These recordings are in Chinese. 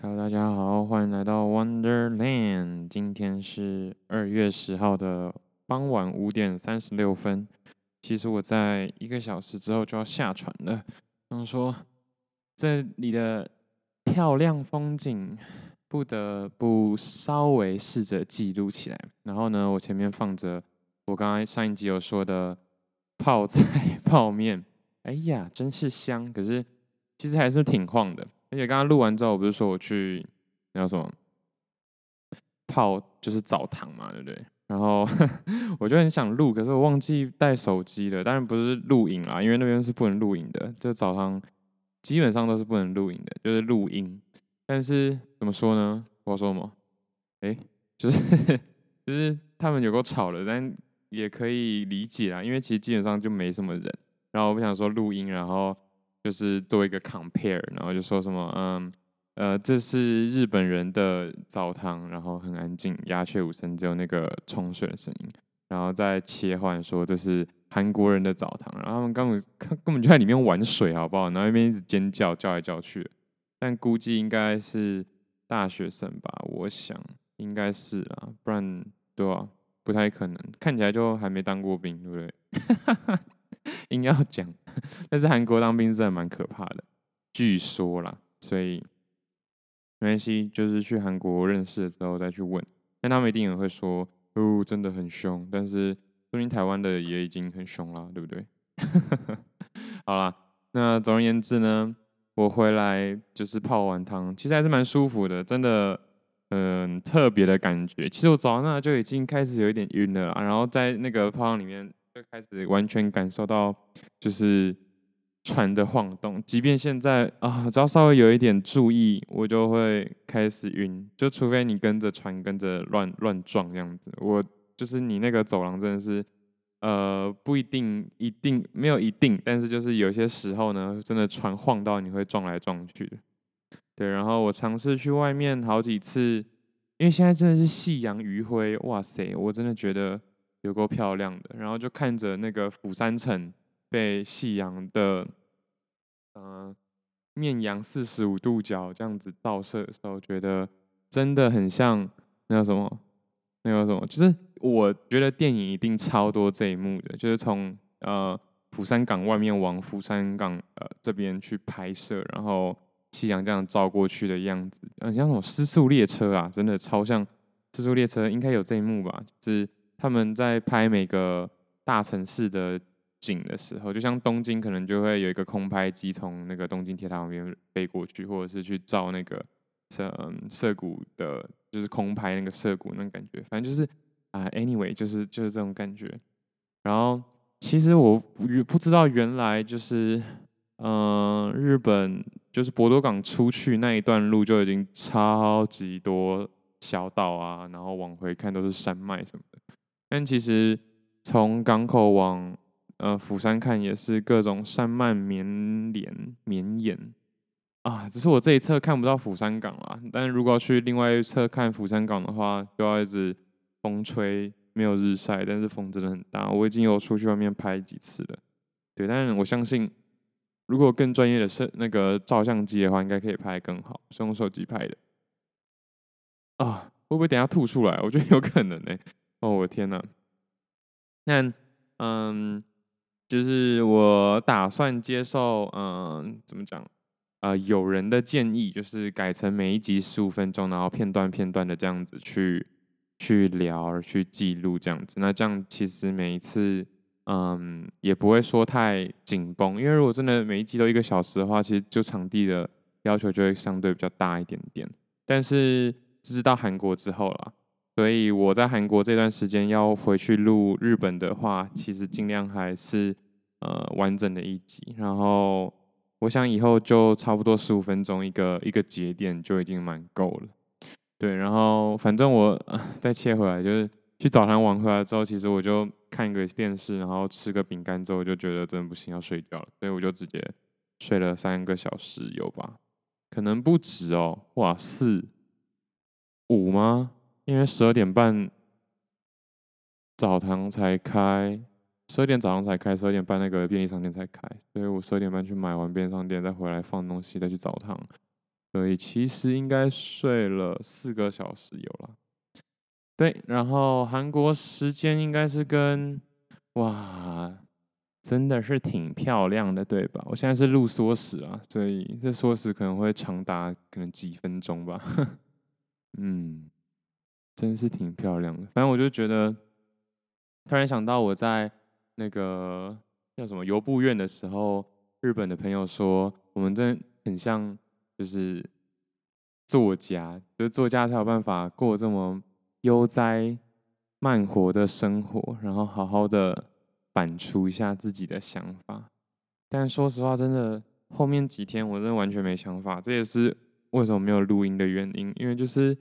Hello，大家好，欢迎来到 Wonderland。今天是二月十号的傍晚五点三十六分。其实我在一个小时之后就要下船了。想说这里的漂亮风景，不得不稍微试着记录起来。然后呢，我前面放着我刚刚上一集有说的泡菜 泡面，哎呀，真是香。可是其实还是挺晃的。而且刚刚录完之后，我不是说我去那叫什么泡，就是澡堂嘛，对不对？然后 我就很想录，可是我忘记带手机了。当然不是录影啦，因为那边是不能录影的。这澡堂基本上都是不能录影的，就是录音。但是怎么说呢？我说什么？哎，就是 就是他们有够吵的，但也可以理解啦，因为其实基本上就没什么人。然后我不想说录音，然后。就是做一个 compare，然后就说什么，嗯，呃，这是日本人的澡堂，然后很安静，鸦雀无声，只有那个冲水的声音，然后再切换说这是韩国人的澡堂，然后他们根本根本就在里面玩水，好不好？然后那边一直尖叫，叫来叫去，但估计应该是大学生吧，我想应该是啊，不然对啊，不太可能，看起来就还没当过兵，对不对？硬要讲，但是韩国当兵真的蛮可怕的，据说啦，所以没关系，就是去韩国认识了之后再去问，但他们一定也会说，哦，真的很凶，但是说明台湾的也已经很凶了，对不对？好啦，那总而言之呢，我回来就是泡完汤，其实还是蛮舒服的，真的，嗯，特别的感觉。其实我早上那就已经开始有一点晕了，然后在那个泡汤里面。就开始完全感受到，就是船的晃动。即便现在啊，只要稍微有一点注意，我就会开始晕。就除非你跟着船跟着乱乱撞这样子，我就是你那个走廊真的是，呃，不一定一定没有一定，但是就是有些时候呢，真的船晃到你会撞来撞去的。对，然后我尝试去外面好几次，因为现在真的是夕阳余晖，哇塞，我真的觉得。有够漂亮的，然后就看着那个釜山城被夕阳的，呃，面阳四十五度角这样子照射的时候，觉得真的很像那个什么，那个什么，就是我觉得电影一定超多这一幕的，就是从呃釜山港外面往釜山港呃这边去拍摄，然后夕阳这样照过去的样子，很像什么失速列车啊，真的超像失速列车，应该有这一幕吧，就是。他们在拍每个大城市的景的时候，就像东京，可能就会有一个空拍机从那个东京铁塔旁边飞过去，或者是去照那个涩嗯涩谷的，就是空拍那个涩谷那种感觉。反正就是啊，anyway，就是就是这种感觉。然后其实我不知道原来就是嗯日本就是博多港出去那一段路就已经超级多小岛啊，然后往回看都是山脉什么的。但其实从港口往呃釜山看，也是各种山脉绵连绵延啊。只是我这一侧看不到釜山港啦，但如果要去另外一侧看釜山港的话，就要一直风吹，没有日晒，但是风真的很大。我已经有出去外面拍几次了，对。但我相信，如果更专业的摄那个照相机的话，应该可以拍更好。是用手机拍的啊，会不会等下吐出来？我觉得有可能呢、哦，我天呐，那嗯，就是我打算接受嗯，怎么讲、呃？有人的建议，就是改成每一集十五分钟，然后片段片段的这样子去去聊、去记录这样子。那这样其实每一次嗯也不会说太紧绷，因为如果真的每一集都一个小时的话，其实就场地的要求就会相对比较大一点点。但是就是到韩国之后了。所以我在韩国这段时间要回去录日本的话，其实尽量还是呃完整的一集。然后我想以后就差不多十五分钟一个一个节点就已经蛮够了。对，然后反正我、呃、再切回来，就是去澡堂玩回来之后，其实我就看个电视，然后吃个饼干之后，就觉得真的不行，要睡觉了。所以我就直接睡了三个小时有吧？可能不止哦，哇，四五吗？因为十二点半澡堂才开，十二点早上才开，十二点半那个便利商店才开，所以我十二点半去买完便利商店，再回来放东西，再去澡堂，所以其实应该睡了四个小时有了。对，然后韩国时间应该是跟哇，真的是挺漂亮的，对吧？我现在是录缩时啊，所以这缩时可能会长达可能几分钟吧。嗯，真是挺漂亮的。反正我就觉得，突然想到我在那个叫什么游步院的时候，日本的朋友说，我们真的很像，就是作家，就是作家才有办法过这么。悠哉慢活的生活，然后好好的反出一下自己的想法。但说实话，真的后面几天我真的完全没想法，这也是为什么没有录音的原因。因为就是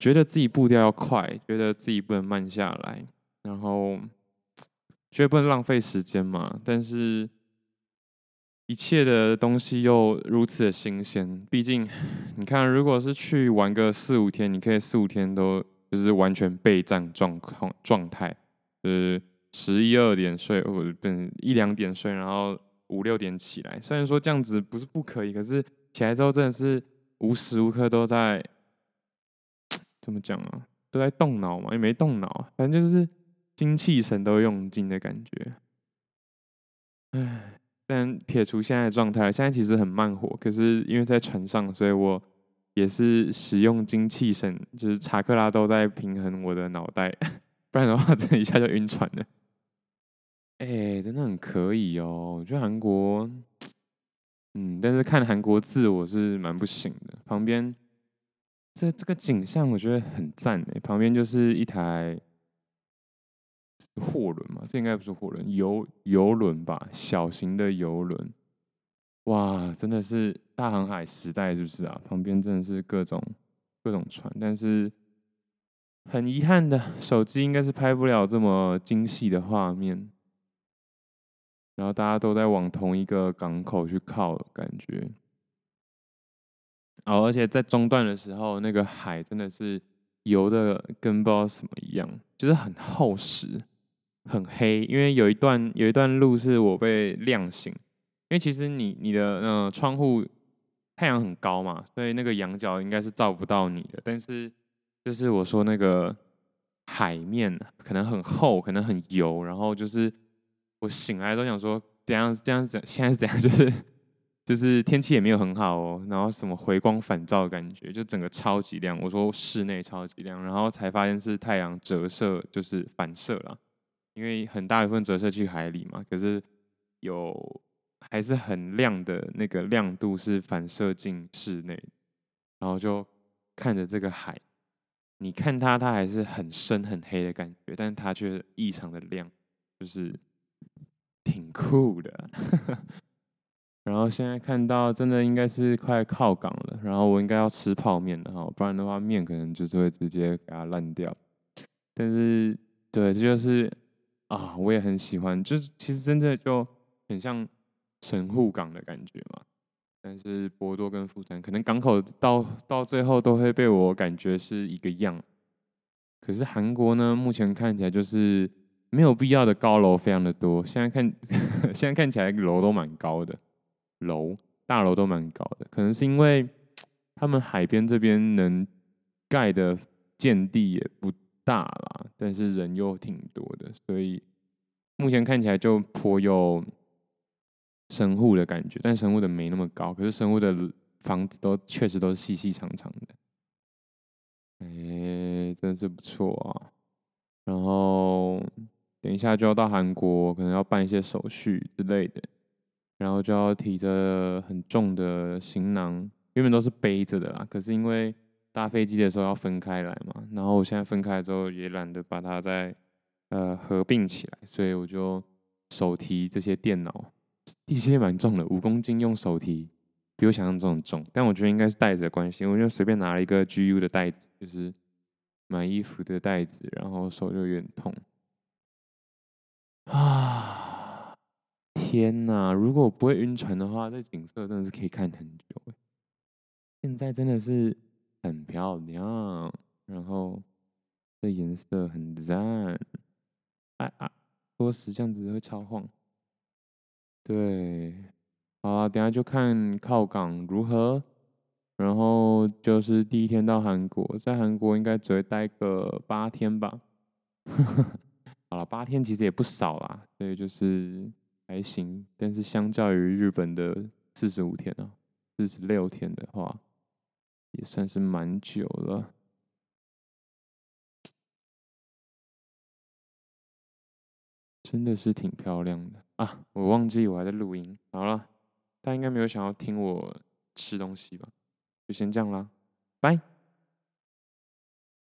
觉得自己步调要快，觉得自己不能慢下来，然后觉得不能浪费时间嘛。但是。一切的东西又如此的新鲜，毕竟你看，如果是去玩个四五天，你可以四五天都就是完全备战状况状态，就是十一二点睡或者一两点睡，然后五六点起来。虽然说这样子不是不可以，可是起来之后真的是无时无刻都在怎么讲啊？都在动脑嘛，也没动脑，反正就是精气神都用尽的感觉。唉。但撇除现在的状态，现在其实很慢火。可是因为在船上，所以我也是使用精气神，就是查克拉都在平衡我的脑袋，不然的话，这一下就晕船了。哎、真的很可以哦。我觉得韩国，嗯，但是看韩国字我是蛮不行的。旁边这这个景象我觉得很赞诶，旁边就是一台。货轮嘛，这应该不是货轮，游游轮吧，小型的游轮。哇，真的是大航海时代，是不是啊？旁边真的是各种各种船，但是很遗憾的，手机应该是拍不了这么精细的画面。然后大家都在往同一个港口去靠，感觉。哦，而且在中段的时候，那个海真的是油的跟不知道什么一样，就是很厚实。很黑，因为有一段有一段路是我被亮醒，因为其实你你的呃窗户太阳很高嘛，所以那个仰角应该是照不到你的。但是就是我说那个海面可能很厚，可能很油，然后就是我醒来都想说怎样这样子，现在是怎样？就是就是天气也没有很好哦，然后什么回光返照的感觉，就整个超级亮。我说室内超级亮，然后才发现是太阳折射，就是反射了。因为很大一部分折射去海里嘛，可是有还是很亮的那个亮度是反射进室内，然后就看着这个海，你看它，它还是很深很黑的感觉，但是它却异常的亮，就是挺酷的。然后现在看到真的应该是快靠港了，然后我应该要吃泡面了哈，不然的话面可能就是会直接给它烂掉。但是对，这就是。啊，我也很喜欢，就是其实真的就很像神户港的感觉嘛。但是博多跟富山可能港口到到最后都会被我感觉是一个样。可是韩国呢，目前看起来就是没有必要的高楼非常的多。现在看 现在看起来楼都蛮高的，楼大楼都蛮高的，可能是因为他们海边这边能盖的建地也不大啦，但是人又挺多的，所以目前看起来就颇有神户的感觉，但神户的没那么高，可是神户的房子都确实都是细细长长的，哎、真是不错啊。然后等一下就要到韩国，可能要办一些手续之类的，然后就要提着很重的行囊，原本都是背着的啦，可是因为搭飞机的时候要分开来嘛，然后我现在分开之后也懒得把它再呃合并起来，所以我就手提这些电脑，这些蛮重的，五公斤用手提，比我想象中重，但我觉得应该是袋子的关系，我就随便拿了一个 GU 的袋子，就是买衣服的袋子，然后手就有点痛。啊，天哪！如果不会晕船的话，这景色真的是可以看很久。现在真的是。很漂亮，然后这颜色很赞。哎啊，说实这样子会超晃。对，好啊，等下就看靠港如何。然后就是第一天到韩国，在韩国应该只会待个八天吧。好了，八天其实也不少啦，所以就是还行。但是相较于日本的四十五天啊，四十六天的话，也算是蛮久了。真的是挺漂亮的啊！我忘记我还在录音。好了，大家应该没有想要听我吃东西吧？就先这样啦，拜。